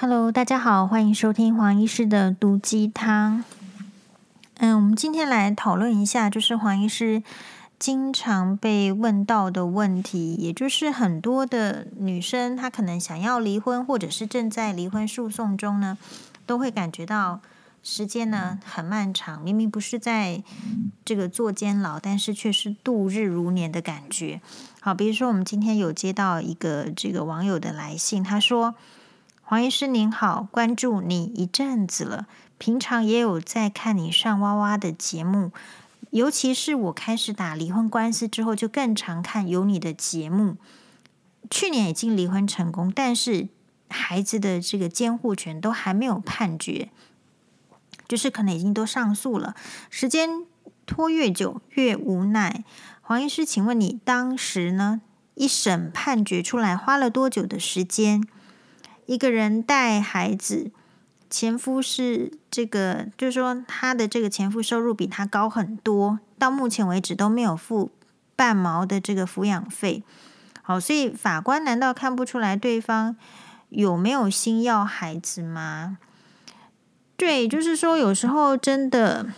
Hello，大家好，欢迎收听黄医师的毒鸡汤。嗯，我们今天来讨论一下，就是黄医师经常被问到的问题，也就是很多的女生她可能想要离婚，或者是正在离婚诉讼中呢，都会感觉到时间呢很漫长，明明不是在这个坐监牢，但是却是度日如年的感觉。好，比如说我们今天有接到一个这个网友的来信，他说。黄医师您好，关注你一阵子了，平常也有在看你上哇哇的节目，尤其是我开始打离婚官司之后，就更常看有你的节目。去年已经离婚成功，但是孩子的这个监护权都还没有判决，就是可能已经都上诉了，时间拖越久越无奈。黄医师，请问你当时呢，一审判决出来花了多久的时间？一个人带孩子，前夫是这个，就是说他的这个前夫收入比他高很多，到目前为止都没有付半毛的这个抚养费。好，所以法官难道看不出来对方有没有心要孩子吗？对，就是说有时候真的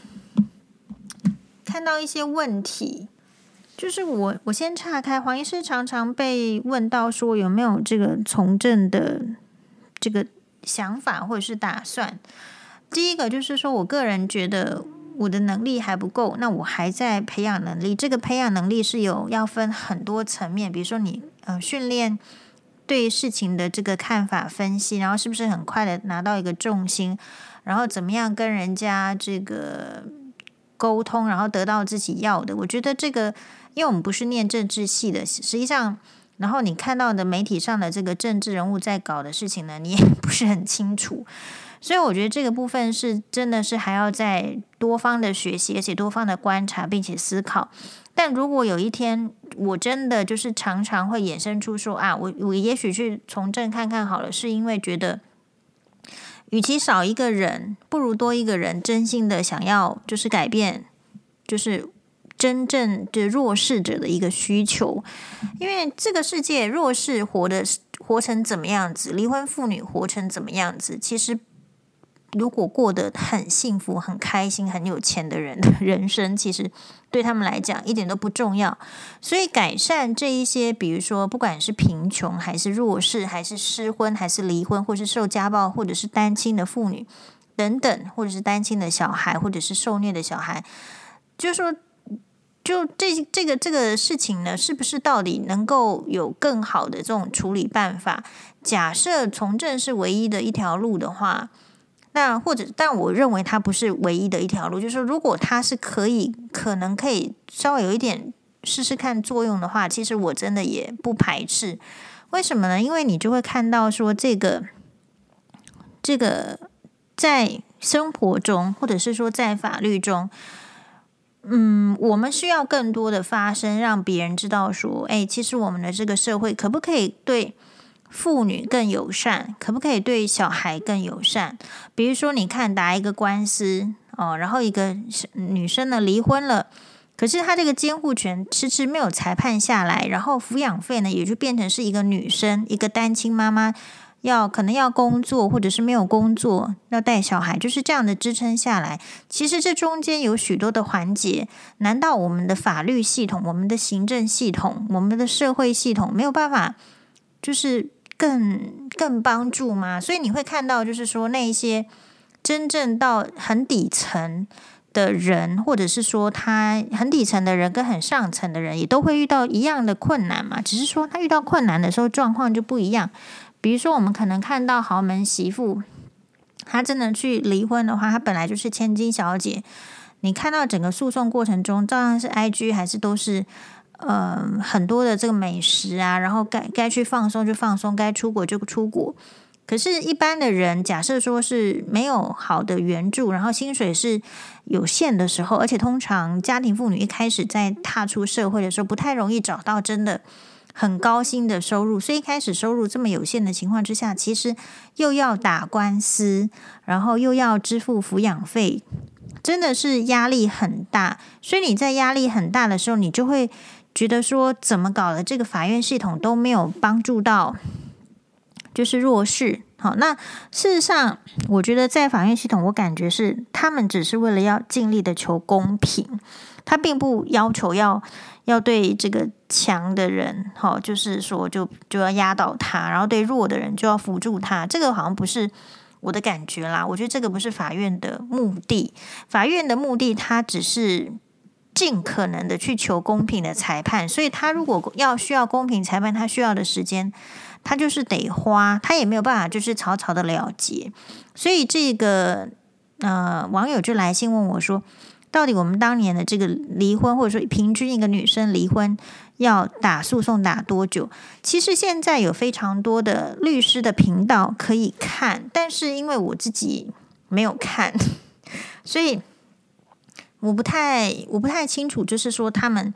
看到一些问题，就是我我先岔开，黄医师常常被问到说有没有这个从政的。这个想法或者是打算，第一个就是说我个人觉得我的能力还不够，那我还在培养能力。这个培养能力是有要分很多层面，比如说你呃训练对事情的这个看法分析，然后是不是很快的拿到一个重心，然后怎么样跟人家这个沟通，然后得到自己要的。我觉得这个，因为我们不是念政治系的，实际上。然后你看到的媒体上的这个政治人物在搞的事情呢，你也不是很清楚，所以我觉得这个部分是真的是还要在多方的学习，而且多方的观察，并且思考。但如果有一天我真的就是常常会衍生出说啊，我我也许去从政看看好了，是因为觉得与其少一个人，不如多一个人真心的想要就是改变，就是。真正的弱势者的一个需求，因为这个世界弱势活的活成怎么样子，离婚妇女活成怎么样子，其实如果过得很幸福、很开心、很有钱的人的人生，其实对他们来讲一点都不重要。所以改善这一些，比如说不管是贫穷，还是弱势，还是失婚，还是离婚，或是受家暴，或者是单亲的妇女等等，或者是单亲的小孩，或者是受虐的小孩，就是说。就这这个这个事情呢，是不是到底能够有更好的这种处理办法？假设从政是唯一的一条路的话，那或者，但我认为它不是唯一的一条路。就是说，如果它是可以，可能可以稍微有一点试试看作用的话，其实我真的也不排斥。为什么呢？因为你就会看到说，这个这个在生活中，或者是说在法律中。嗯，我们需要更多的发声，让别人知道说，哎，其实我们的这个社会可不可以对妇女更友善？可不可以对小孩更友善？比如说，你看打一个官司哦，然后一个女生呢离婚了，可是她这个监护权迟迟没有裁判下来，然后抚养费呢也就变成是一个女生，一个单亲妈妈。要可能要工作，或者是没有工作，要带小孩，就是这样的支撑下来。其实这中间有许多的环节，难道我们的法律系统、我们的行政系统、我们的社会系统没有办法，就是更更帮助吗？所以你会看到，就是说那一些真正到很底层的人，或者是说他很底层的人跟很上层的人，也都会遇到一样的困难嘛。只是说他遇到困难的时候，状况就不一样。比如说，我们可能看到豪门媳妇，她真的去离婚的话，她本来就是千金小姐。你看到整个诉讼过程中，照样是 IG 还是都是呃很多的这个美食啊，然后该该去放松就放松，该出国就出国。可是，一般的人假设说是没有好的援助，然后薪水是有限的时候，而且通常家庭妇女一开始在踏出社会的时候，不太容易找到真的。很高薪的收入，所以一开始收入这么有限的情况之下，其实又要打官司，然后又要支付抚养费，真的是压力很大。所以你在压力很大的时候，你就会觉得说，怎么搞的？这个法院系统都没有帮助到，就是弱势好，那事实上，我觉得在法院系统，我感觉是他们只是为了要尽力的求公平，他并不要求要要对这个强的人，好，就是说就就要压倒他，然后对弱的人就要辅助他，这个好像不是我的感觉啦。我觉得这个不是法院的目的，法院的目的，他只是尽可能的去求公平的裁判，所以他如果要需要公平裁判，他需要的时间。他就是得花，他也没有办法，就是草草的了结。所以这个呃网友就来信问我说，到底我们当年的这个离婚，或者说平均一个女生离婚要打诉讼打多久？其实现在有非常多的律师的频道可以看，但是因为我自己没有看，所以我不太我不太清楚，就是说他们。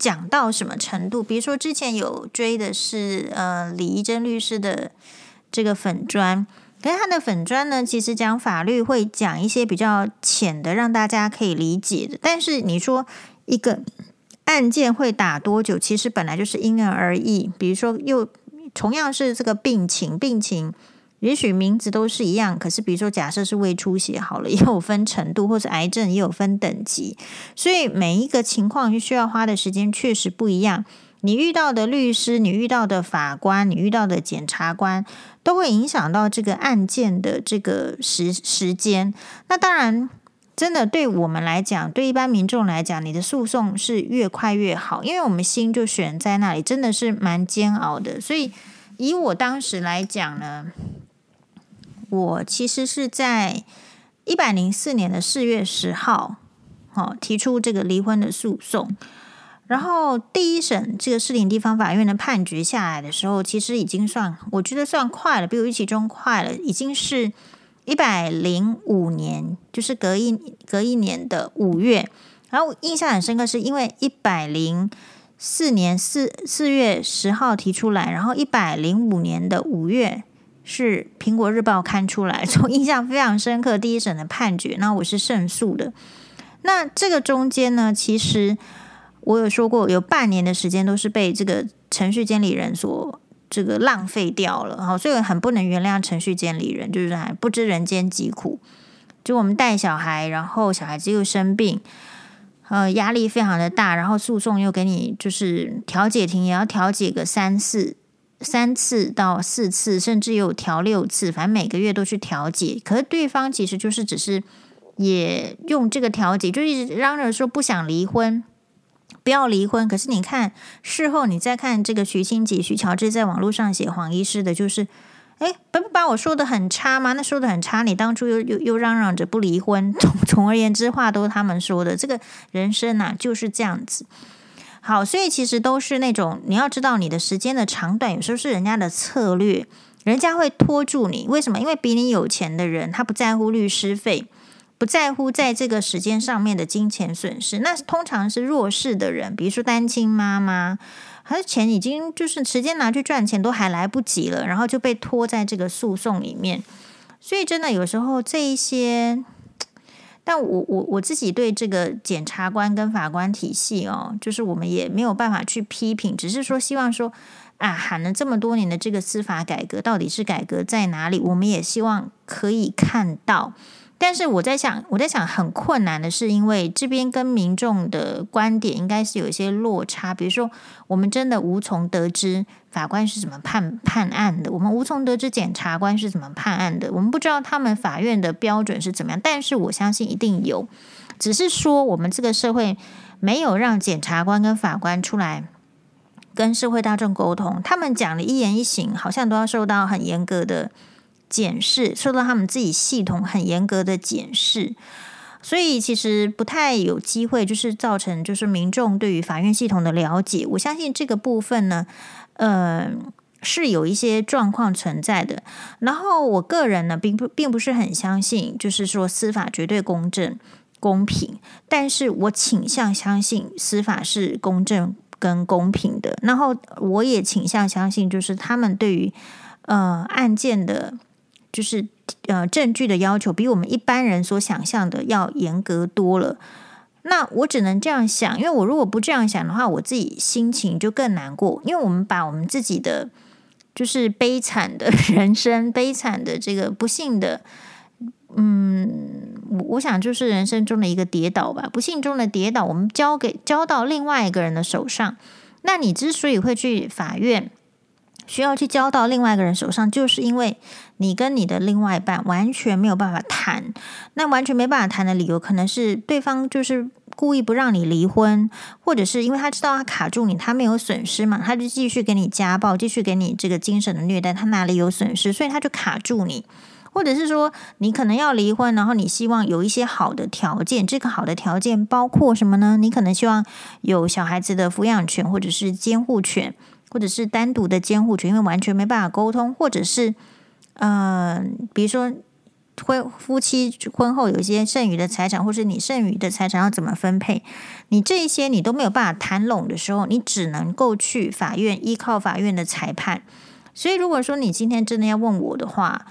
讲到什么程度？比如说，之前有追的是呃李怡贞律师的这个粉专，可是他的粉专呢，其实讲法律会讲一些比较浅的，让大家可以理解的。但是你说一个案件会打多久，其实本来就是因人而异。比如说，又同样是这个病情，病情。也许名字都是一样，可是比如说，假设是胃出血好了，也有分程度，或是癌症也有分等级，所以每一个情况需要花的时间确实不一样。你遇到的律师，你遇到的法官，你遇到的检察官，都会影响到这个案件的这个时时间。那当然，真的对我们来讲，对一般民众来讲，你的诉讼是越快越好，因为我们心就悬在那里，真的是蛮煎熬的。所以以我当时来讲呢。我其实是在一百零四年的四月十号，哦，提出这个离婚的诉讼。然后第一审这个士林地方法院的判决下来的时候，其实已经算我觉得算快了，比我预期中快了，已经是一百零五年，就是隔一隔一年的五月。然后印象很深刻，是因为一百零四年四四月十号提出来，然后一百零五年的五月。是《苹果日报》刊出来，我印象非常深刻。第一审的判决，那我是胜诉的。那这个中间呢，其实我有说过，有半年的时间都是被这个程序监理人所这个浪费掉了。好，所以很不能原谅程序监理人，就是还不知人间疾苦。就我们带小孩，然后小孩子又生病，呃，压力非常的大，然后诉讼又给你就是调解庭也要调解个三四。三次到四次，甚至有调六次，反正每个月都去调解。可是对方其实就是只是也用这个调解，就一直嚷着说不想离婚，不要离婚。可是你看事后，你再看这个徐清吉、徐乔治在网络上写黄医师的，就是哎，不不把我说的很差吗？那说的很差，你当初又又又嚷嚷着不离婚。总总而言之，话都是他们说的。这个人生呐、就是这样子。好，所以其实都是那种你要知道你的时间的长短，有时候是人家的策略，人家会拖住你。为什么？因为比你有钱的人，他不在乎律师费，不在乎在这个时间上面的金钱损失。那通常是弱势的人，比如说单亲妈妈，他的钱已经就是时间拿去赚钱都还来不及了，然后就被拖在这个诉讼里面。所以真的有时候这一些。但我我我自己对这个检察官跟法官体系哦，就是我们也没有办法去批评，只是说希望说啊，喊了这么多年的这个司法改革到底是改革在哪里？我们也希望可以看到。但是我在想，我在想很困难的是，因为这边跟民众的观点应该是有一些落差。比如说，我们真的无从得知法官是怎么判判案的，我们无从得知检察官是怎么判案的，我们不知道他们法院的标准是怎么样。但是我相信一定有，只是说我们这个社会没有让检察官跟法官出来跟社会大众沟通，他们讲的一言一行好像都要受到很严格的。检视受到他们自己系统很严格的检视，所以其实不太有机会，就是造成就是民众对于法院系统的了解。我相信这个部分呢，呃，是有一些状况存在的。然后我个人呢，并不并不是很相信，就是说司法绝对公正公平，但是我倾向相信司法是公正跟公平的。然后我也倾向相信，就是他们对于呃案件的。就是呃，证据的要求比我们一般人所想象的要严格多了。那我只能这样想，因为我如果不这样想的话，我自己心情就更难过。因为我们把我们自己的就是悲惨的人生，悲惨的这个不幸的，嗯，我我想就是人生中的一个跌倒吧，不幸中的跌倒，我们交给交到另外一个人的手上。那你之所以会去法院，需要去交到另外一个人手上，就是因为你跟你的另外一半完全没有办法谈。那完全没办法谈的理由，可能是对方就是故意不让你离婚，或者是因为他知道他卡住你，他没有损失嘛，他就继续给你家暴，继续给你这个精神的虐待，他哪里有损失，所以他就卡住你。或者是说，你可能要离婚，然后你希望有一些好的条件。这个好的条件包括什么呢？你可能希望有小孩子的抚养权，或者是监护权，或者是单独的监护权，因为完全没办法沟通。或者是，嗯、比如说婚夫妻婚后有一些剩余的财产，或是你剩余的财产要怎么分配，你这一些你都没有办法谈拢的时候，你只能够去法院，依靠法院的裁判。所以，如果说你今天真的要问我的话，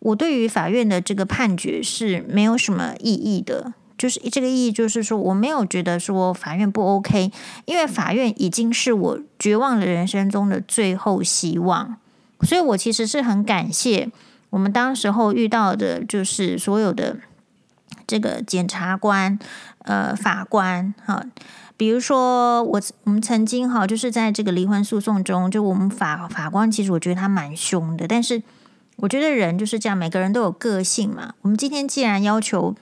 我对于法院的这个判决是没有什么意义的，就是这个意义就是说，我没有觉得说法院不 OK，因为法院已经是我绝望的人生中的最后希望，所以我其实是很感谢我们当时候遇到的，就是所有的这个检察官、呃法官哈，比如说我我们曾经哈，就是在这个离婚诉讼中，就我们法法官其实我觉得他蛮凶的，但是。我觉得人就是这样，每个人都有个性嘛。我们今天既然要求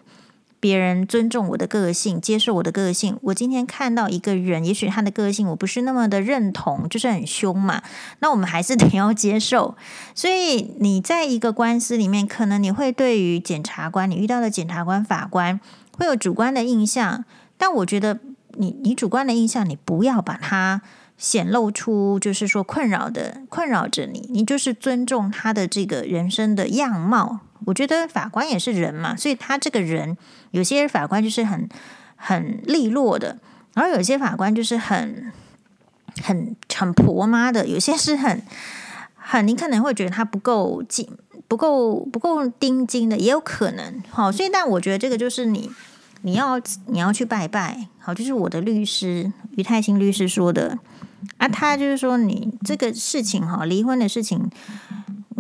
别人尊重我的个性，接受我的个性，我今天看到一个人，也许他的个性我不是那么的认同，就是很凶嘛，那我们还是得要接受。所以你在一个官司里面，可能你会对于检察官，你遇到的检察官、法官会有主观的印象，但我觉得你你主观的印象，你不要把它。显露出就是说困扰的困扰着你，你就是尊重他的这个人生的样貌。我觉得法官也是人嘛，所以他这个人有些法官就是很很利落的，然后有些法官就是很很很婆妈的，有些是很很你可能会觉得他不够紧，不够不够盯紧的，也有可能。好，所以但我觉得这个就是你你要你要去拜拜。好，就是我的律师于泰兴律师说的。啊，他就是说你这个事情哈，离婚的事情，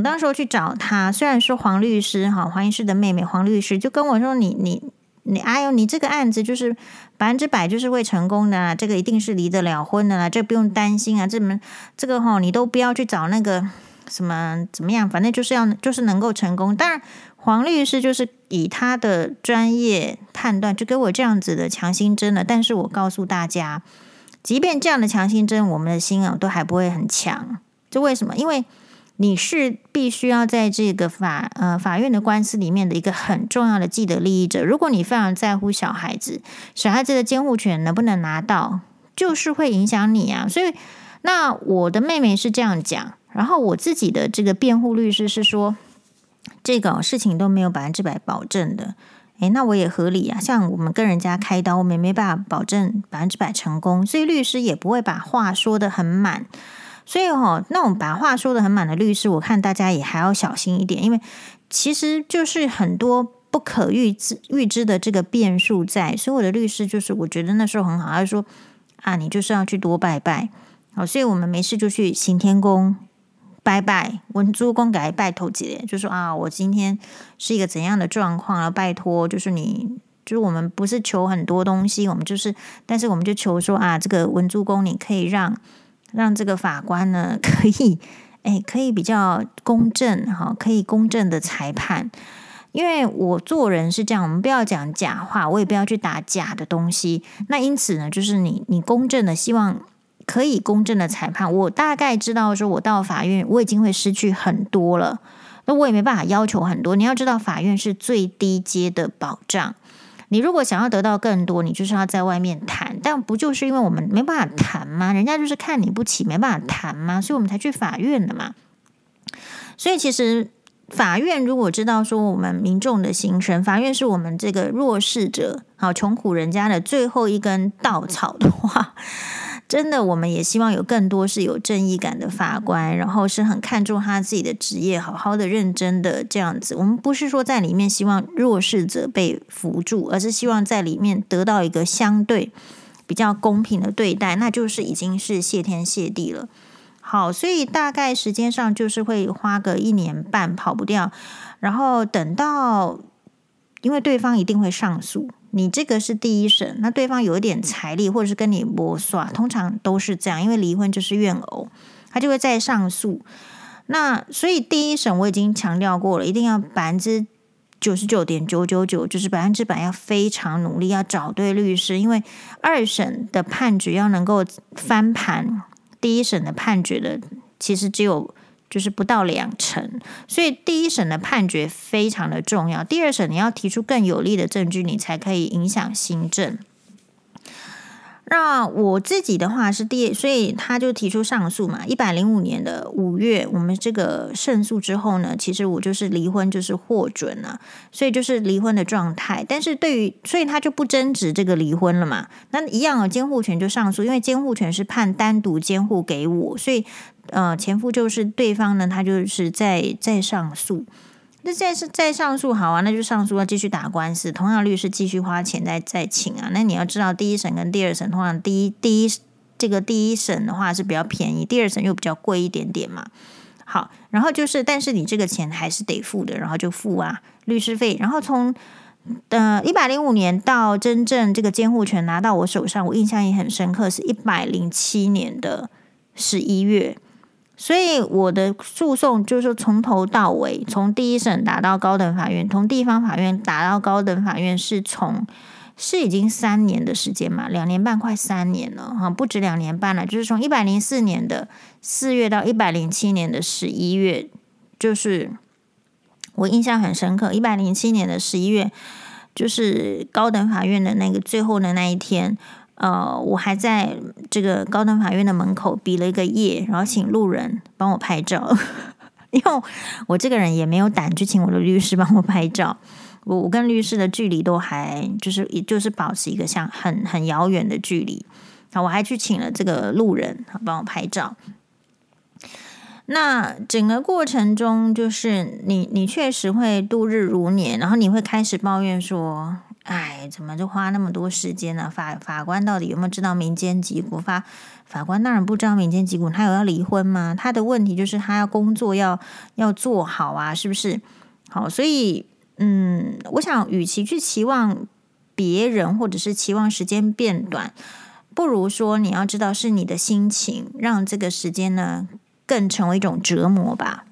我当时候去找他，虽然说黄律师哈，黄医师的妹妹黄律师就跟我说，你你你，哎呦，你这个案子就是百分之百就是会成功的啦，这个一定是离得了婚的啦，这不用担心啊，这么这个哈，你都不要去找那个什么怎么样，反正就是要就是能够成功。当然，黄律师就是以他的专业判断，就给我这样子的强心针了。但是我告诉大家。即便这样的强心针，我们的心啊都还不会很强。这为什么？因为你是必须要在这个法呃法院的官司里面的一个很重要的既得利益者。如果你非常在乎小孩子，小孩子的监护权能不能拿到，就是会影响你啊。所以，那我的妹妹是这样讲，然后我自己的这个辩护律师是说，这个事情都没有百分之百保证的。诶，那我也合理啊。像我们跟人家开刀，我们也没办法保证百分之百成功，所以律师也不会把话说得很满。所以哦，那种把话说得很满的律师，我看大家也还要小心一点，因为其实就是很多不可预知预知的这个变数在。所以我的律师就是，我觉得那时候很好，他说啊，你就是要去多拜拜。好，所以我们没事就去行天宫。拜拜，文珠公给拜托姐，就说啊，我今天是一个怎样的状况啊？拜托，就是你，就是我们不是求很多东西，我们就是，但是我们就求说啊，这个文珠公，你可以让让这个法官呢，可以，哎，可以比较公正哈，可以公正的裁判，因为我做人是这样，我们不要讲假话，我也不要去打假的东西。那因此呢，就是你你公正的希望。可以公正的裁判，我大概知道说，我到法院我已经会失去很多了，那我也没办法要求很多。你要知道，法院是最低阶的保障。你如果想要得到更多，你就是要在外面谈，但不就是因为我们没办法谈吗？人家就是看你不起，没办法谈吗？所以我们才去法院的嘛。所以其实法院如果知道说我们民众的心声，法院是我们这个弱势者、好穷苦人家的最后一根稻草的话。真的，我们也希望有更多是有正义感的法官，然后是很看重他自己的职业，好好的、认真的这样子。我们不是说在里面希望弱势者被扶助，而是希望在里面得到一个相对比较公平的对待，那就是已经是谢天谢地了。好，所以大概时间上就是会花个一年半跑不掉，然后等到，因为对方一定会上诉，你这个是第一审，那对方有一点财力或者是跟你磨刷，通常都是这样，因为离婚就是怨偶，他就会再上诉。那所以第一审我已经强调过了，一定要百分之九十九点九九九，就是百分之百要非常努力，要找对律师，因为二审的判决要能够翻盘。第一审的判决的其实只有就是不到两成，所以第一审的判决非常的重要。第二审你要提出更有力的证据，你才可以影响行政。那我自己的话是第，所以他就提出上诉嘛。一百零五年的五月，我们这个胜诉之后呢，其实我就是离婚就是获准了，所以就是离婚的状态。但是对于，所以他就不争执这个离婚了嘛。那一样啊，监护权就上诉，因为监护权是判单独监护给我，所以呃，前夫就是对方呢，他就是在在上诉。那现在是再上诉好啊，那就上诉要继续打官司，同样律师继续花钱再再请啊。那你要知道，第一审跟第二审，通常第一第一这个第一审的话是比较便宜，第二审又比较贵一点点嘛。好，然后就是，但是你这个钱还是得付的，然后就付啊律师费。然后从呃一百零五年到真正这个监护权拿到我手上，我印象也很深刻，是一百零七年的十一月。所以我的诉讼就是从头到尾，从第一审打到高等法院，从地方法院打到高等法院，是从是已经三年的时间嘛，两年半快三年了哈，不止两年半了，就是从一百零四年的四月到一百零七年的十一月，就是我印象很深刻，一百零七年的十一月，就是高等法院的那个最后的那一天。呃，我还在这个高等法院的门口比了一个耶，然后请路人帮我拍照，因为我这个人也没有胆去请我的律师帮我拍照，我我跟律师的距离都还就是也就是保持一个像很很遥远的距离，好，我还去请了这个路人帮我拍照。那整个过程中，就是你你确实会度日如年，然后你会开始抱怨说。哎，怎么就花那么多时间呢？法法官到底有没有知道民间疾苦？法法官当然不知道民间疾苦，他有要离婚吗？他的问题就是他要工作要要做好啊，是不是？好，所以嗯，我想与其去期望别人，或者是期望时间变短，不如说你要知道是你的心情让这个时间呢更成为一种折磨吧。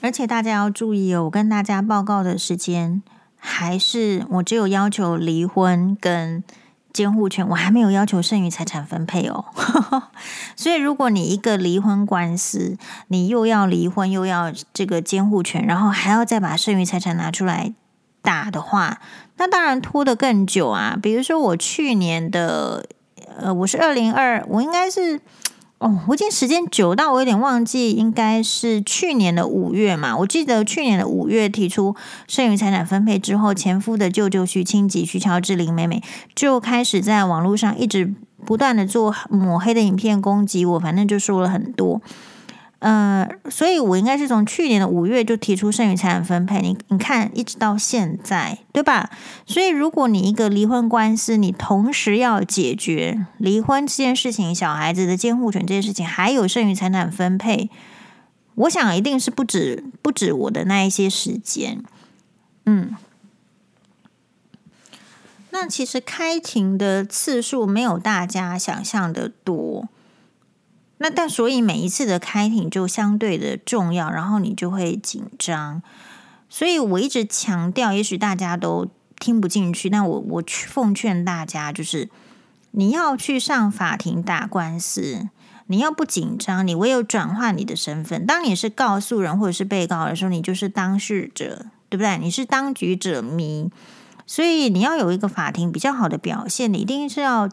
而且大家要注意哦，我跟大家报告的时间。还是我只有要求离婚跟监护权，我还没有要求剩余财产分配哦。所以，如果你一个离婚官司，你又要离婚又要这个监护权，然后还要再把剩余财产拿出来打的话，那当然拖得更久啊。比如说，我去年的，呃，我是二零二，我应该是。哦，我今天时间久到我有点忘记，应该是去年的五月嘛。我记得去年的五月提出剩余财产分配之后，前夫的舅舅徐清吉、徐乔治、林美美就开始在网络上一直不断的做抹黑的影片攻击我，反正就说了很多。呃，所以我应该是从去年的五月就提出剩余财产分配，你你看一直到现在，对吧？所以如果你一个离婚官司，你同时要解决离婚这件事情、小孩子的监护权这件事情，还有剩余财产分配，我想一定是不止不止我的那一些时间。嗯，那其实开庭的次数没有大家想象的多。那但所以每一次的开庭就相对的重要，然后你就会紧张。所以我一直强调，也许大家都听不进去，但我我奉劝大家，就是你要去上法庭打官司，你要不紧张，你唯有转换你的身份。当你是告诉人或者是被告的时候，你就是当事者，对不对？你是当局者迷，所以你要有一个法庭比较好的表现，你一定是要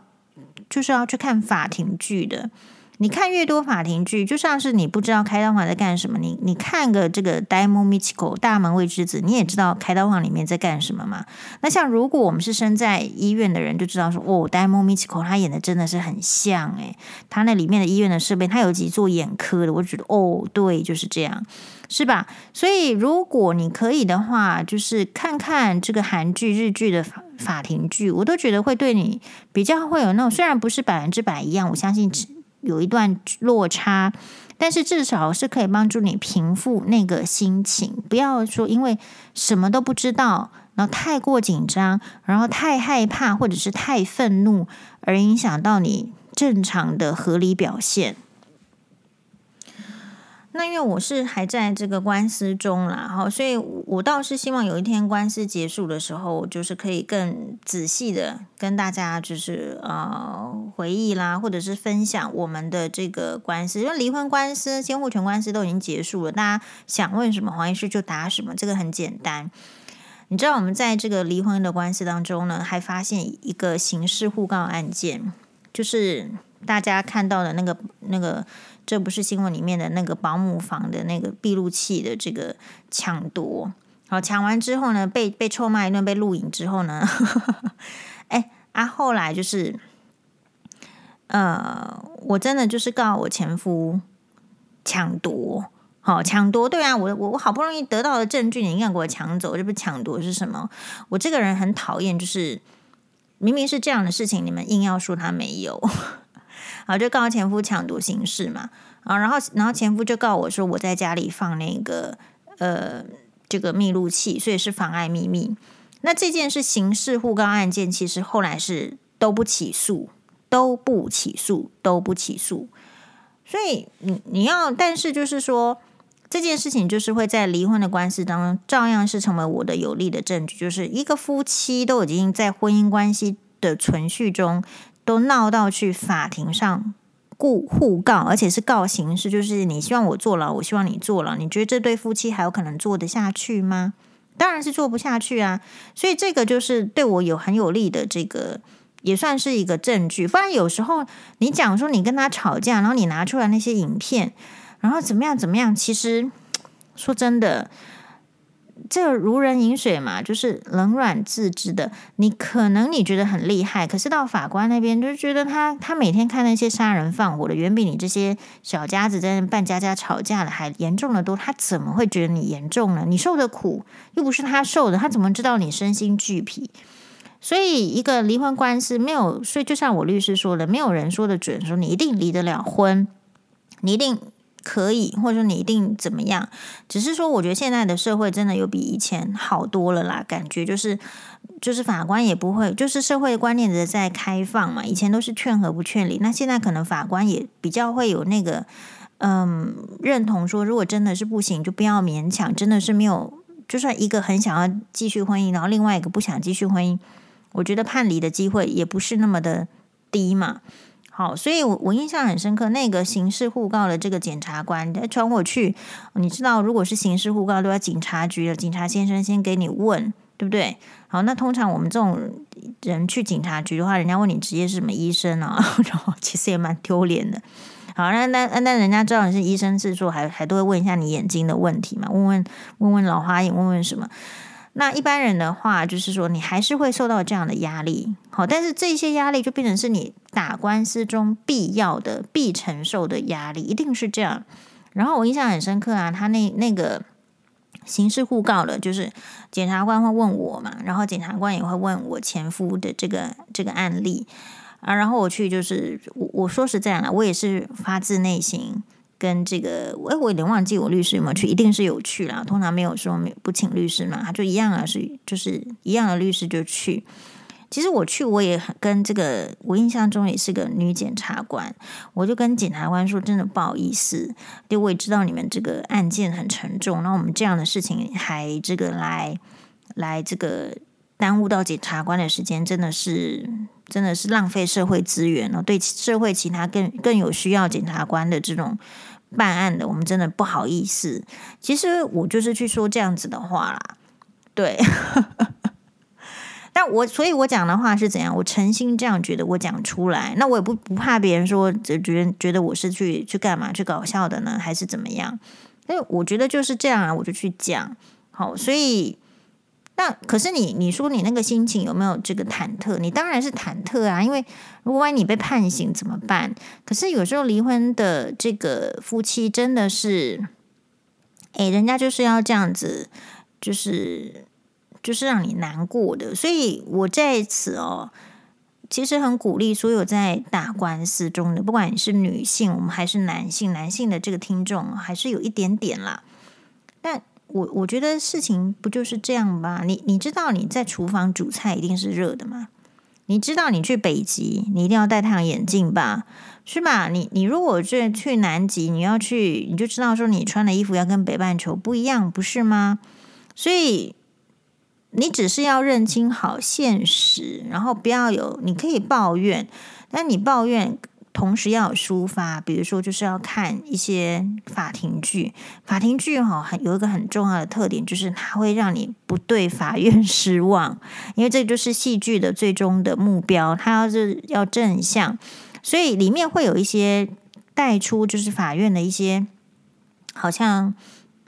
就是要去看法庭剧的。你看越多法庭剧，就像是你不知道开刀房在干什么，你你看个这个《大门未知子》大门未知子，你也知道开刀房里面在干什么嘛？那像如果我们是身在医院的人，就知道说哦，《大门未知子》他演的真的是很像诶，他那里面的医院的设备，他有几座眼科的，我觉得哦，对，就是这样，是吧？所以如果你可以的话，就是看看这个韩剧、日剧的法法庭剧，我都觉得会对你比较会有那种，虽然不是百分之百一样，我相信。有一段落差，但是至少是可以帮助你平复那个心情，不要说因为什么都不知道，然后太过紧张，然后太害怕或者是太愤怒，而影响到你正常的合理表现。那因为我是还在这个官司中啦，哈，所以我倒是希望有一天官司结束的时候，就是可以更仔细的跟大家就是呃回忆啦，或者是分享我们的这个官司，因为离婚官司、监护权官司都已经结束了，大家想问什么，黄医师就答什么，这个很简单。你知道我们在这个离婚的官司当中呢，还发现一个刑事互告案件，就是大家看到的那个那个。这不是新闻里面的那个保姆房的那个闭路器的这个抢夺，好，抢完之后呢，被被臭骂一顿，被录影之后呢，哎啊，后来就是，呃，我真的就是告我前夫抢夺，好，抢夺，对啊，我我我好不容易得到的证据，你硬给我抢走，这不抢夺是什么？我这个人很讨厌，就是明明是这样的事情，你们硬要说他没有。啊，就告前夫抢夺刑事嘛，啊，然后然后前夫就告我说我在家里放那个呃这个密录器，所以是妨碍秘密。那这件是刑事互告案件，其实后来是都不起诉，都不起诉，都不起诉。所以你你要，但是就是说这件事情就是会在离婚的官司当中，照样是成为我的有力的证据，就是一个夫妻都已经在婚姻关系的存续中。都闹到去法庭上故互告，而且是告刑事，就是你希望我坐牢，我希望你坐牢，你觉得这对夫妻还有可能做得下去吗？当然是做不下去啊！所以这个就是对我有很有利的这个，也算是一个证据。不然有时候你讲说你跟他吵架，然后你拿出来那些影片，然后怎么样怎么样，其实说真的。这个如人饮水嘛，就是冷暖自知的。你可能你觉得很厉害，可是到法官那边就觉得他他每天看那些杀人放火的，远比你这些小家子在那扮家家吵架的还严重的多。他怎么会觉得你严重呢？你受的苦又不是他受的，他怎么知道你身心俱疲？所以一个离婚官司没有，所以就像我律师说的，没有人说的准，说你一定离得了婚，你一定。可以，或者说你一定怎么样？只是说，我觉得现在的社会真的有比以前好多了啦。感觉就是，就是法官也不会，就是社会观念的在开放嘛。以前都是劝和不劝离，那现在可能法官也比较会有那个，嗯，认同说，如果真的是不行，就不要勉强。真的是没有，就算一个很想要继续婚姻，然后另外一个不想继续婚姻，我觉得判离的机会也不是那么的低嘛。好，所以我我印象很深刻，那个刑事互告的这个检察官他传我去，你知道，如果是刑事互告都要警察局的警察先生先给你问，对不对？好，那通常我们这种人去警察局的话，人家问你职业是什么医生啊，然后其实也蛮丢脸的。好，那那那人家知道你是医生制作，还还都会问一下你眼睛的问题嘛，问问问问老花眼，问问什么。那一般人的话，就是说你还是会受到这样的压力，好，但是这些压力就变成是你打官司中必要的、必承受的压力，一定是这样。然后我印象很深刻啊，他那那个刑事互告了，就是检察官会问我嘛，然后检察官也会问我前夫的这个这个案例啊，然后我去就是我我说实在的，我也是发自内心。跟这个，哎，我有点忘记我律师有没有去，一定是有去啦。通常没有说没不请律师嘛，他就一样啊，是就是一样的律师就去。其实我去，我也跟这个，我印象中也是个女检察官，我就跟检察官说，真的不好意思，因为我也知道你们这个案件很沉重，那我们这样的事情还这个来来这个耽误到检察官的时间，真的是真的是浪费社会资源了，对社会其他更更有需要检察官的这种。办案的，我们真的不好意思。其实我就是去说这样子的话啦，对。但我所以，我讲的话是怎样？我诚心这样觉得，我讲出来，那我也不不怕别人说，就觉得觉得我是去去干嘛，去搞笑的呢，还是怎么样？因为我觉得就是这样啊，我就去讲。好，所以。那可是你，你说你那个心情有没有这个忐忑？你当然是忐忑啊，因为如果万一你被判刑怎么办？可是有时候离婚的这个夫妻真的是，诶，人家就是要这样子，就是就是让你难过的。所以我在此哦，其实很鼓励所有在打官司中的，不管你是女性，我们还是男性，男性的这个听众还是有一点点啦。但我我觉得事情不就是这样吧？你你知道你在厨房煮菜一定是热的吗？你知道你去北极，你一定要戴太阳眼镜吧？是吧？你你如果去去南极，你要去，你就知道说你穿的衣服要跟北半球不一样，不是吗？所以。你只是要认清好现实，然后不要有，你可以抱怨，但你抱怨同时要有抒发。比如说，就是要看一些法庭剧，法庭剧哈，有一个很重要的特点，就是它会让你不对法院失望，因为这就是戏剧的最终的目标，它要是要正向，所以里面会有一些带出，就是法院的一些，好像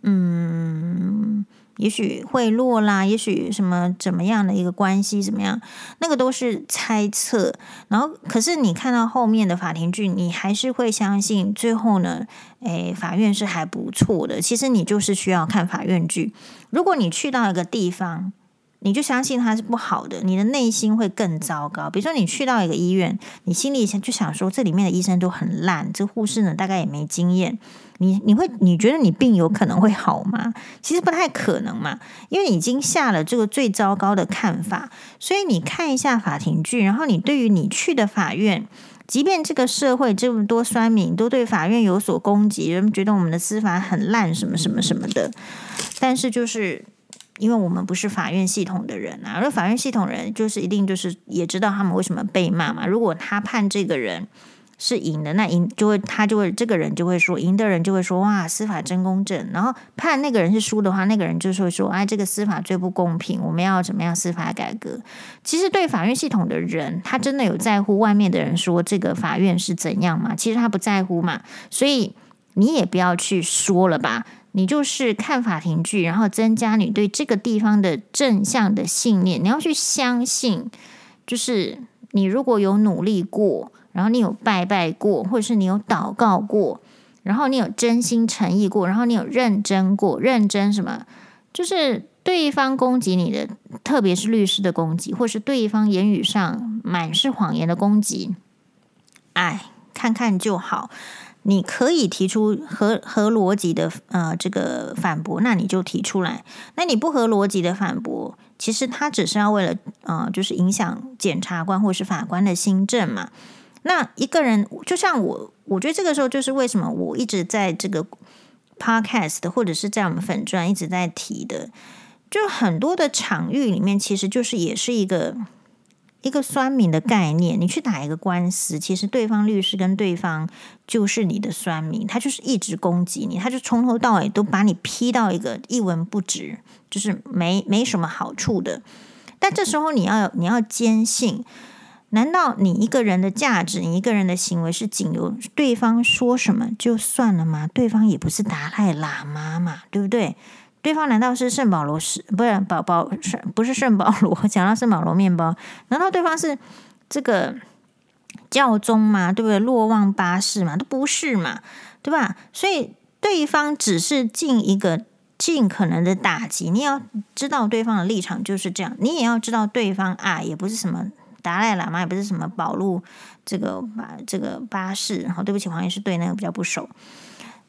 嗯。也许贿赂啦，也许什么怎么样的一个关系怎么样，那个都是猜测。然后，可是你看到后面的法庭剧，你还是会相信最后呢，诶，法院是还不错的。其实你就是需要看法院剧。如果你去到一个地方，你就相信它是不好的，你的内心会更糟糕。比如说，你去到一个医院，你心里想就想说，这里面的医生都很烂，这护士呢大概也没经验。你你会你觉得你病有可能会好吗？其实不太可能嘛，因为已经下了这个最糟糕的看法。所以你看一下法庭剧，然后你对于你去的法院，即便这个社会这么多酸民都对法院有所攻击，人们觉得我们的司法很烂，什么什么什么的，但是就是。因为我们不是法院系统的人啊，而法院系统人就是一定就是也知道他们为什么被骂嘛。如果他判这个人是赢的，那赢就会他就会这个人就会说赢的人就会说哇司法真公正，然后判那个人是输的话，那个人就会说哎这个司法最不公平，我们要怎么样司法改革？其实对法院系统的人，他真的有在乎外面的人说这个法院是怎样吗？其实他不在乎嘛，所以你也不要去说了吧。你就是看法庭剧，然后增加你对这个地方的正向的信念。你要去相信，就是你如果有努力过，然后你有拜拜过，或者是你有祷告过，然后你有真心诚意过，然后你有认真过，认真什么？就是对方攻击你的，特别是律师的攻击，或是对方言语上满是谎言的攻击，哎，看看就好。你可以提出合合逻辑的呃这个反驳，那你就提出来。那你不合逻辑的反驳，其实他只是要为了呃就是影响检察官或是法官的心证嘛。那一个人就像我，我觉得这个时候就是为什么我一直在这个 podcast 或者是在我们粉专一直在提的，就很多的场域里面，其实就是也是一个。一个酸民的概念，你去打一个官司，其实对方律师跟对方就是你的酸民，他就是一直攻击你，他就从头到尾都把你批到一个一文不值，就是没没什么好处的。但这时候你要你要坚信，难道你一个人的价值，你一个人的行为是仅由对方说什么就算了吗？对方也不是达赖喇嘛嘛，对不对？对方难道是圣保罗是不是宝宝圣不是圣保罗？讲到圣保罗面包，难道对方是这个教宗吗？对不对？若望八世嘛，都不是嘛，对吧？所以对方只是尽一个尽可能的打击。你要知道对方的立场就是这样，你也要知道对方啊，也不是什么达赖喇嘛，也不是什么保路这个八这个八世。好，对不起，黄医师对那个比较不熟。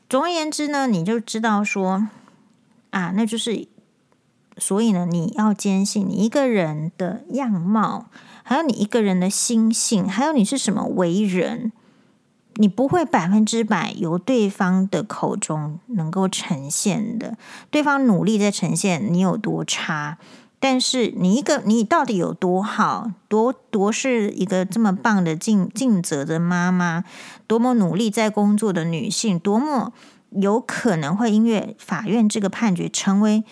总而言之呢，你就知道说。啊，那就是，所以呢，你要坚信你一个人的样貌，还有你一个人的心性，还有你是什么为人，你不会百分之百由对方的口中能够呈现的。对方努力在呈现你有多差，但是你一个你到底有多好，多多是一个这么棒的尽尽责的妈妈，多么努力在工作的女性，多么。有可能会因为法院这个判决，成为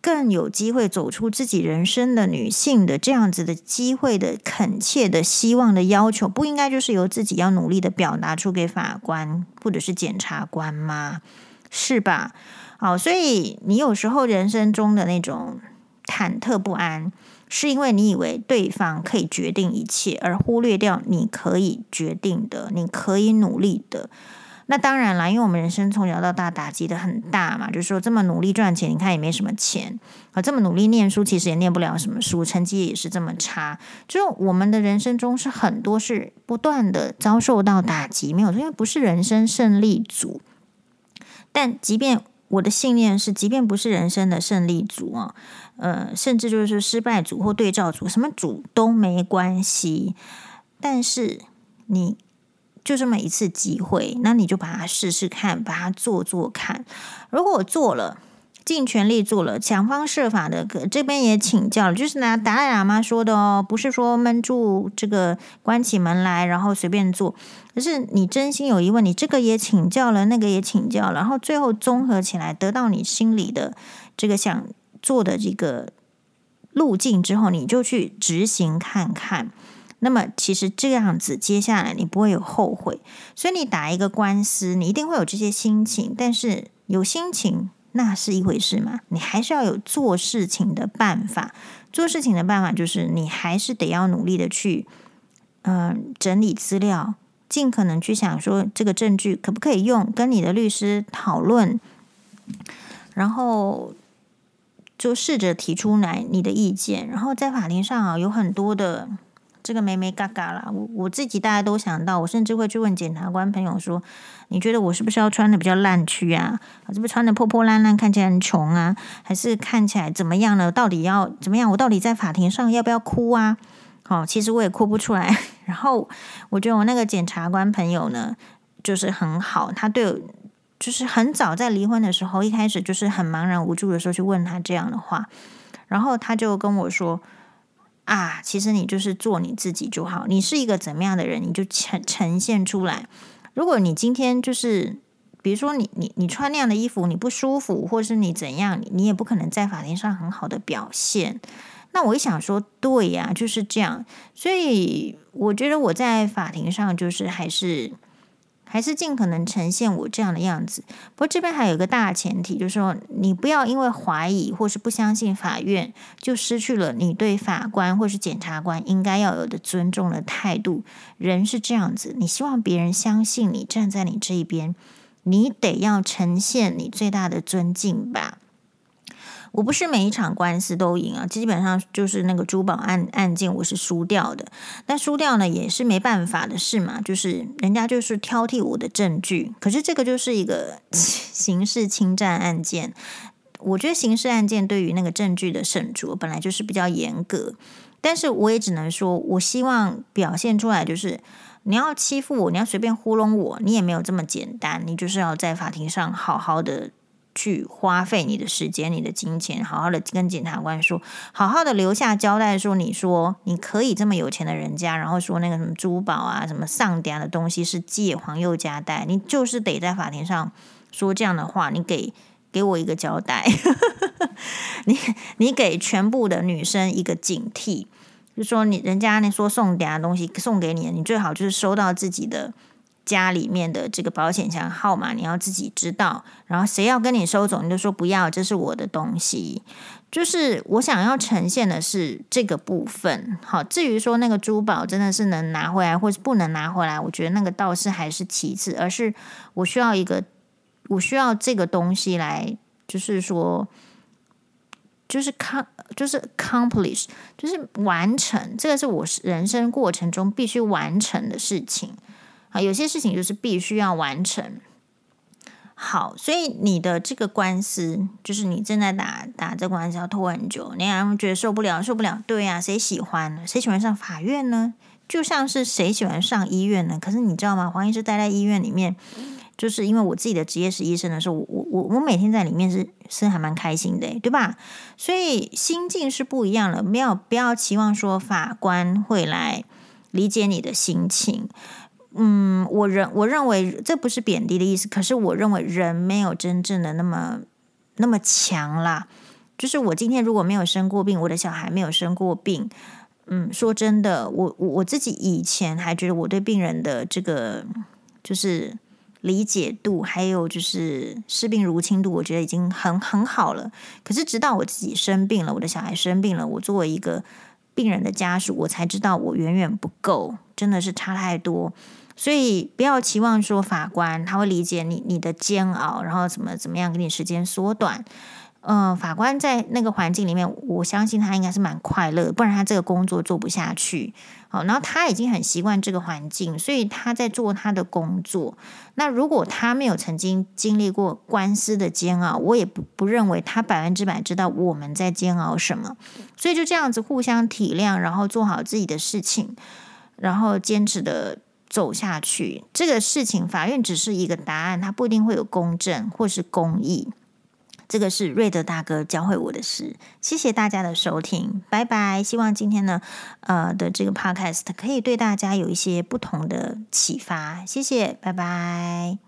更有机会走出自己人生的女性的这样子的机会的恳切的希望的要求，不应该就是由自己要努力的表达出给法官或者是检察官吗？是吧？好，所以你有时候人生中的那种忐忑不安，是因为你以为对方可以决定一切，而忽略掉你可以决定的，你可以努力的。那当然啦，因为我们人生从小到大打击的很大嘛，就是说这么努力赚钱，你看也没什么钱啊；这么努力念书，其实也念不了什么书，成绩也是这么差。就我们的人生中是很多是不断的遭受到打击，没有，因为不是人生胜利组。但即便我的信念是，即便不是人生的胜利组啊，呃，甚至就是失败组或对照组，什么组都没关系。但是你就这么一次机会，那你就把它试试看，把它做做看。如果我做了，尽全力做了，想方设法的，这边也请教了，就是拿达赖喇嘛说的哦，不是说闷住这个关起门来，然后随便做，可是你真心有疑问，你这个也请教了，那个也请教了，然后最后综合起来，得到你心里的这个想做的这个路径之后，你就去执行看看。那么其实这样子，接下来你不会有后悔。所以你打一个官司，你一定会有这些心情。但是有心情那是一回事嘛，你还是要有做事情的办法。做事情的办法就是你还是得要努力的去，嗯、整理资料，尽可能去想说这个证据可不可以用，跟你的律师讨论，然后就试着提出来你的意见。然后在法庭上啊，有很多的。这个眉眉嘎嘎啦，我我自己大家都想到，我甚至会去问检察官朋友说：“你觉得我是不是要穿的比较烂去啊？是不是穿的破破烂烂，看起来很穷啊？还是看起来怎么样呢？到底要怎么样？我到底在法庭上要不要哭啊？”好，其实我也哭不出来。然后我觉得我那个检察官朋友呢，就是很好，他对就是很早在离婚的时候，一开始就是很茫然无助的时候去问他这样的话，然后他就跟我说。啊，其实你就是做你自己就好。你是一个怎么样的人，你就呈呈现出来。如果你今天就是，比如说你你你穿那样的衣服，你不舒服，或是你怎样，你也不可能在法庭上很好的表现。那我一想说，对呀，就是这样。所以我觉得我在法庭上就是还是。还是尽可能呈现我这样的样子。不过这边还有一个大前提，就是说你不要因为怀疑或是不相信法院，就失去了你对法官或是检察官应该要有的尊重的态度。人是这样子，你希望别人相信你，站在你这一边，你得要呈现你最大的尊敬吧。我不是每一场官司都赢啊，基本上就是那个珠宝案案件我是输掉的，但输掉呢也是没办法的事嘛，就是人家就是挑剔我的证据，可是这个就是一个 刑事侵占案件，我觉得刑事案件对于那个证据的审酌本来就是比较严格，但是我也只能说，我希望表现出来就是你要欺负我，你要随便糊弄我，你也没有这么简单，你就是要在法庭上好好的。去花费你的时间、你的金钱，好好的跟检察官说，好好的留下交代，说你说你可以这么有钱的人家，然后说那个什么珠宝啊、什么上点的东西是借黄宥嘉带，你就是得在法庭上说这样的话，你给给我一个交代，你你给全部的女生一个警惕，就说你人家那说送点的东西送给你，你最好就是收到自己的。家里面的这个保险箱号码你要自己知道，然后谁要跟你收走，你就说不要，这是我的东西。就是我想要呈现的是这个部分。好，至于说那个珠宝真的是能拿回来，或是不能拿回来，我觉得那个倒是还是其次，而是我需要一个，我需要这个东西来，就是说，就是康就是 accomplish，就是完成，这个是我人生过程中必须完成的事情。有些事情就是必须要完成。好，所以你的这个官司，就是你正在打打这官司要拖很久，你还觉得受不了，受不了。对呀，谁喜欢呢？谁喜欢上法院呢？就像是谁喜欢上医院呢？可是你知道吗？黄医师待在医院里面，就是因为我自己的职业是医生的时候，我我我我每天在里面是是还蛮开心的，对吧？所以心境是不一样的，没有不要期望说法官会来理解你的心情。嗯，我认我认为这不是贬低的意思，可是我认为人没有真正的那么那么强啦。就是我今天如果没有生过病，我的小孩没有生过病，嗯，说真的，我我我自己以前还觉得我对病人的这个就是理解度，还有就是视病如亲度，我觉得已经很很好了。可是直到我自己生病了，我的小孩生病了，我作为一个病人的家属，我才知道我远远不够，真的是差太多。所以不要期望说法官他会理解你你的煎熬，然后怎么怎么样给你时间缩短。嗯、法官在那个环境里面，我相信他应该是蛮快乐，不然他这个工作做不下去。好，然后他已经很习惯这个环境，所以他在做他的工作。那如果他没有曾经经历过官司的煎熬，我也不不认为他百分之百知道我们在煎熬什么。所以就这样子互相体谅，然后做好自己的事情，然后坚持的走下去。这个事情法院只是一个答案，它不一定会有公正或是公义。这个是瑞德大哥教会我的事，谢谢大家的收听，拜拜。希望今天呢，呃的这个 podcast 可以对大家有一些不同的启发，谢谢，拜拜。